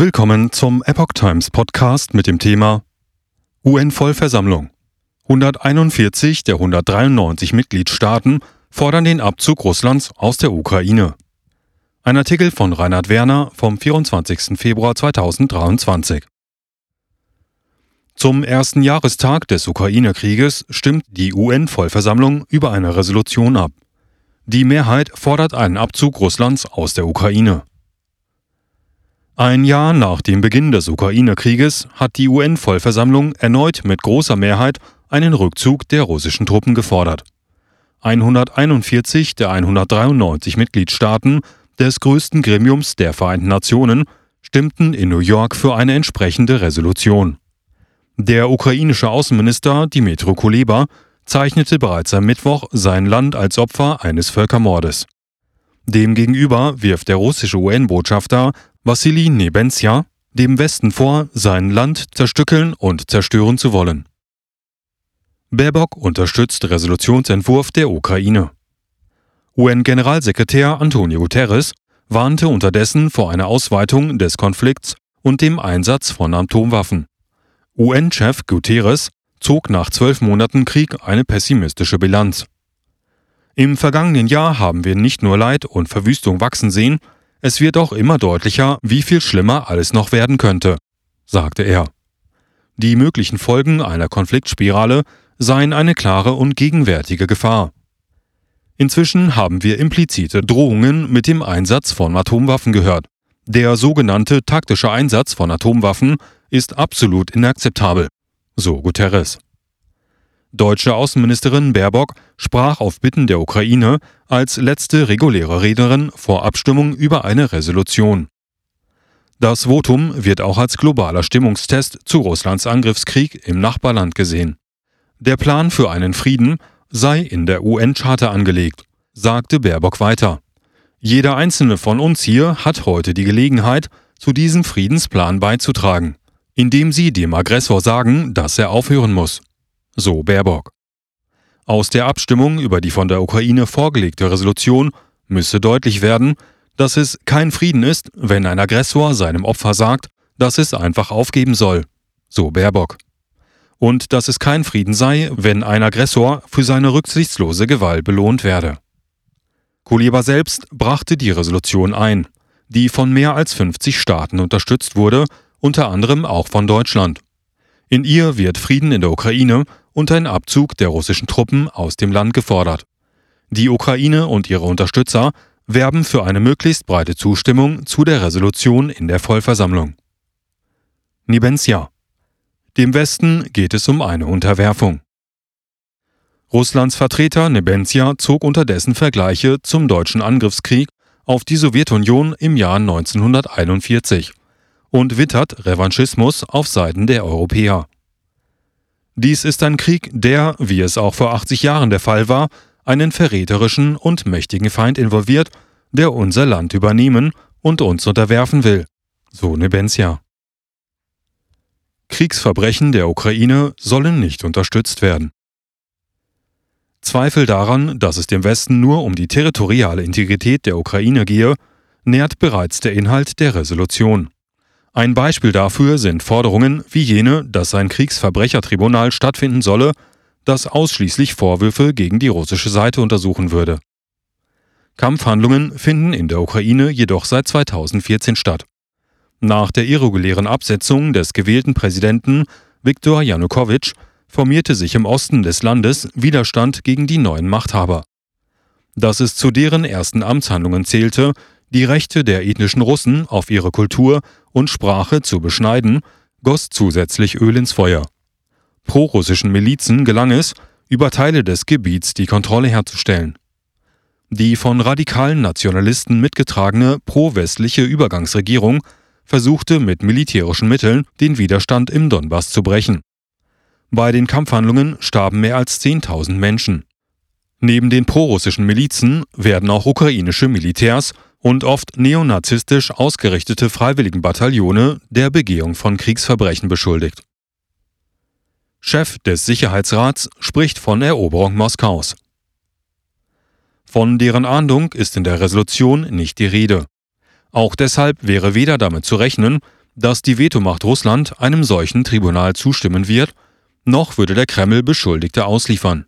Willkommen zum Epoch Times Podcast mit dem Thema UN-Vollversammlung. 141 der 193 Mitgliedstaaten fordern den Abzug Russlands aus der Ukraine. Ein Artikel von Reinhard Werner vom 24. Februar 2023. Zum ersten Jahrestag des Ukraine-Krieges stimmt die UN-Vollversammlung über eine Resolution ab. Die Mehrheit fordert einen Abzug Russlands aus der Ukraine. Ein Jahr nach dem Beginn des Ukraine-Krieges hat die UN-Vollversammlung erneut mit großer Mehrheit einen Rückzug der russischen Truppen gefordert. 141 der 193 Mitgliedstaaten des größten Gremiums der Vereinten Nationen stimmten in New York für eine entsprechende Resolution. Der ukrainische Außenminister Dmitro Kuleba zeichnete bereits am Mittwoch sein Land als Opfer eines Völkermordes. Demgegenüber wirft der russische UN-Botschafter Wassili Nebenzia dem Westen vor, sein Land zerstückeln und zerstören zu wollen. Baerbock unterstützt Resolutionsentwurf der Ukraine. UN-Generalsekretär Antonio Guterres warnte unterdessen vor einer Ausweitung des Konflikts und dem Einsatz von Atomwaffen. UN-Chef Guterres zog nach zwölf Monaten Krieg eine pessimistische Bilanz. Im vergangenen Jahr haben wir nicht nur Leid und Verwüstung wachsen sehen, es wird auch immer deutlicher, wie viel schlimmer alles noch werden könnte, sagte er. Die möglichen Folgen einer Konfliktspirale seien eine klare und gegenwärtige Gefahr. Inzwischen haben wir implizite Drohungen mit dem Einsatz von Atomwaffen gehört. Der sogenannte taktische Einsatz von Atomwaffen ist absolut inakzeptabel, so Guterres. Deutsche Außenministerin Baerbock sprach auf Bitten der Ukraine als letzte reguläre Rednerin vor Abstimmung über eine Resolution. Das Votum wird auch als globaler Stimmungstest zu Russlands Angriffskrieg im Nachbarland gesehen. Der Plan für einen Frieden sei in der UN-Charta angelegt, sagte Baerbock weiter. Jeder einzelne von uns hier hat heute die Gelegenheit, zu diesem Friedensplan beizutragen, indem sie dem Aggressor sagen, dass er aufhören muss so Baerbock. Aus der Abstimmung über die von der Ukraine vorgelegte Resolution müsse deutlich werden, dass es kein Frieden ist, wenn ein Aggressor seinem Opfer sagt, dass es einfach aufgeben soll, so Baerbock. Und dass es kein Frieden sei, wenn ein Aggressor für seine rücksichtslose Gewalt belohnt werde. Kuleba selbst brachte die Resolution ein, die von mehr als 50 Staaten unterstützt wurde, unter anderem auch von Deutschland. In ihr wird Frieden in der Ukraine und ein Abzug der russischen Truppen aus dem Land gefordert. Die Ukraine und ihre Unterstützer werben für eine möglichst breite Zustimmung zu der Resolution in der Vollversammlung. Nibenzia. Dem Westen geht es um eine Unterwerfung. Russlands Vertreter Nebenzia zog unterdessen Vergleiche zum deutschen Angriffskrieg auf die Sowjetunion im Jahr 1941 und wittert Revanchismus auf Seiten der Europäer. Dies ist ein Krieg, der, wie es auch vor 80 Jahren der Fall war, einen verräterischen und mächtigen Feind involviert, der unser Land übernehmen und uns unterwerfen will. So Nebenzia. Kriegsverbrechen der Ukraine sollen nicht unterstützt werden. Zweifel daran, dass es dem Westen nur um die territoriale Integrität der Ukraine gehe, nährt bereits der Inhalt der Resolution. Ein Beispiel dafür sind Forderungen wie jene, dass ein Kriegsverbrechertribunal stattfinden solle, das ausschließlich Vorwürfe gegen die russische Seite untersuchen würde. Kampfhandlungen finden in der Ukraine jedoch seit 2014 statt. Nach der irregulären Absetzung des gewählten Präsidenten Viktor Janukowitsch formierte sich im Osten des Landes Widerstand gegen die neuen Machthaber. Dass es zu deren ersten Amtshandlungen zählte, die Rechte der ethnischen Russen auf ihre Kultur und Sprache zu beschneiden, goss zusätzlich Öl ins Feuer. Pro-russischen Milizen gelang es, über Teile des Gebiets die Kontrolle herzustellen. Die von radikalen Nationalisten mitgetragene pro-westliche Übergangsregierung versuchte mit militärischen Mitteln den Widerstand im Donbass zu brechen. Bei den Kampfhandlungen starben mehr als 10.000 Menschen. Neben den prorussischen Milizen werden auch ukrainische Militärs und oft neonazistisch ausgerichtete Freiwilligenbataillone der Begehung von Kriegsverbrechen beschuldigt. Chef des Sicherheitsrats spricht von Eroberung Moskaus. Von deren Ahndung ist in der Resolution nicht die Rede. Auch deshalb wäre weder damit zu rechnen, dass die Vetomacht Russland einem solchen Tribunal zustimmen wird, noch würde der Kreml Beschuldigte ausliefern.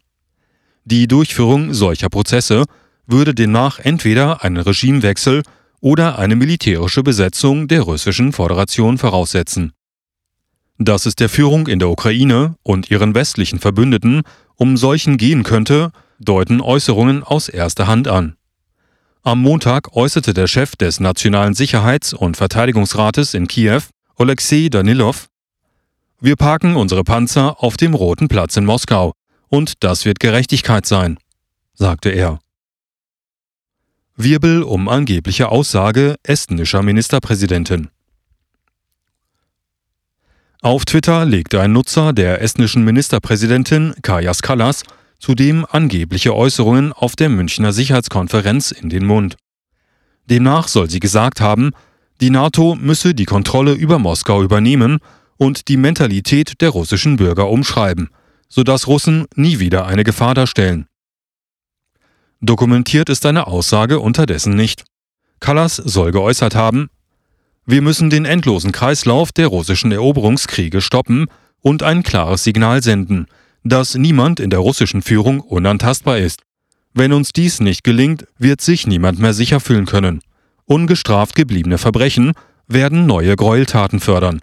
Die Durchführung solcher Prozesse würde demnach entweder einen Regimewechsel oder eine militärische Besetzung der russischen Föderation voraussetzen. Dass es der Führung in der Ukraine und ihren westlichen Verbündeten um solchen gehen könnte, deuten Äußerungen aus erster Hand an. Am Montag äußerte der Chef des Nationalen Sicherheits- und Verteidigungsrates in Kiew, Oleksiy Danilov, wir parken unsere Panzer auf dem Roten Platz in Moskau, und das wird Gerechtigkeit sein, sagte er. Wirbel um angebliche Aussage estnischer Ministerpräsidentin. Auf Twitter legte ein Nutzer der estnischen Ministerpräsidentin Kajas Kallas zudem angebliche Äußerungen auf der Münchner Sicherheitskonferenz in den Mund. Demnach soll sie gesagt haben, die NATO müsse die Kontrolle über Moskau übernehmen und die Mentalität der russischen Bürger umschreiben, sodass Russen nie wieder eine Gefahr darstellen. Dokumentiert ist eine Aussage unterdessen nicht. Callas soll geäußert haben, wir müssen den endlosen Kreislauf der russischen Eroberungskriege stoppen und ein klares Signal senden, dass niemand in der russischen Führung unantastbar ist. Wenn uns dies nicht gelingt, wird sich niemand mehr sicher fühlen können. Ungestraft gebliebene Verbrechen werden neue Gräueltaten fördern.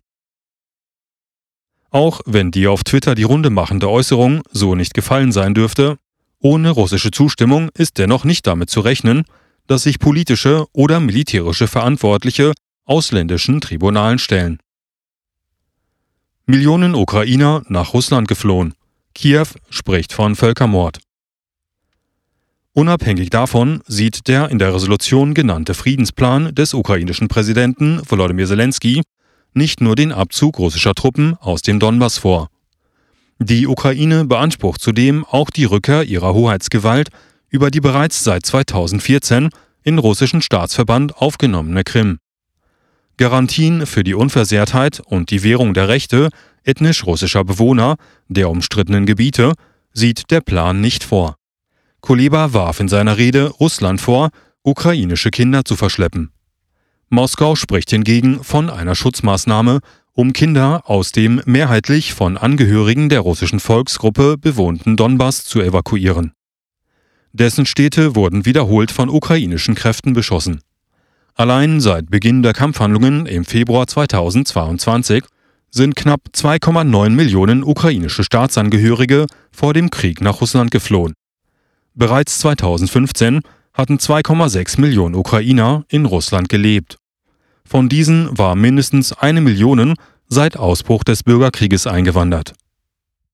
Auch wenn die auf Twitter die Runde machende Äußerung so nicht gefallen sein dürfte, ohne russische Zustimmung ist dennoch nicht damit zu rechnen, dass sich politische oder militärische Verantwortliche ausländischen Tribunalen stellen. Millionen Ukrainer nach Russland geflohen. Kiew spricht von Völkermord. Unabhängig davon sieht der in der Resolution genannte Friedensplan des ukrainischen Präsidenten Volodymyr Zelensky nicht nur den Abzug russischer Truppen aus dem Donbass vor. Die Ukraine beansprucht zudem auch die Rückkehr ihrer Hoheitsgewalt über die bereits seit 2014 in russischen Staatsverband aufgenommene Krim. Garantien für die Unversehrtheit und die Währung der Rechte ethnisch russischer Bewohner der umstrittenen Gebiete sieht der Plan nicht vor. Kuleba warf in seiner Rede Russland vor, ukrainische Kinder zu verschleppen. Moskau spricht hingegen von einer Schutzmaßnahme, um Kinder aus dem mehrheitlich von Angehörigen der russischen Volksgruppe bewohnten Donbass zu evakuieren. Dessen Städte wurden wiederholt von ukrainischen Kräften beschossen. Allein seit Beginn der Kampfhandlungen im Februar 2022 sind knapp 2,9 Millionen ukrainische Staatsangehörige vor dem Krieg nach Russland geflohen. Bereits 2015 hatten 2,6 Millionen Ukrainer in Russland gelebt. Von diesen war mindestens eine Million seit Ausbruch des Bürgerkrieges eingewandert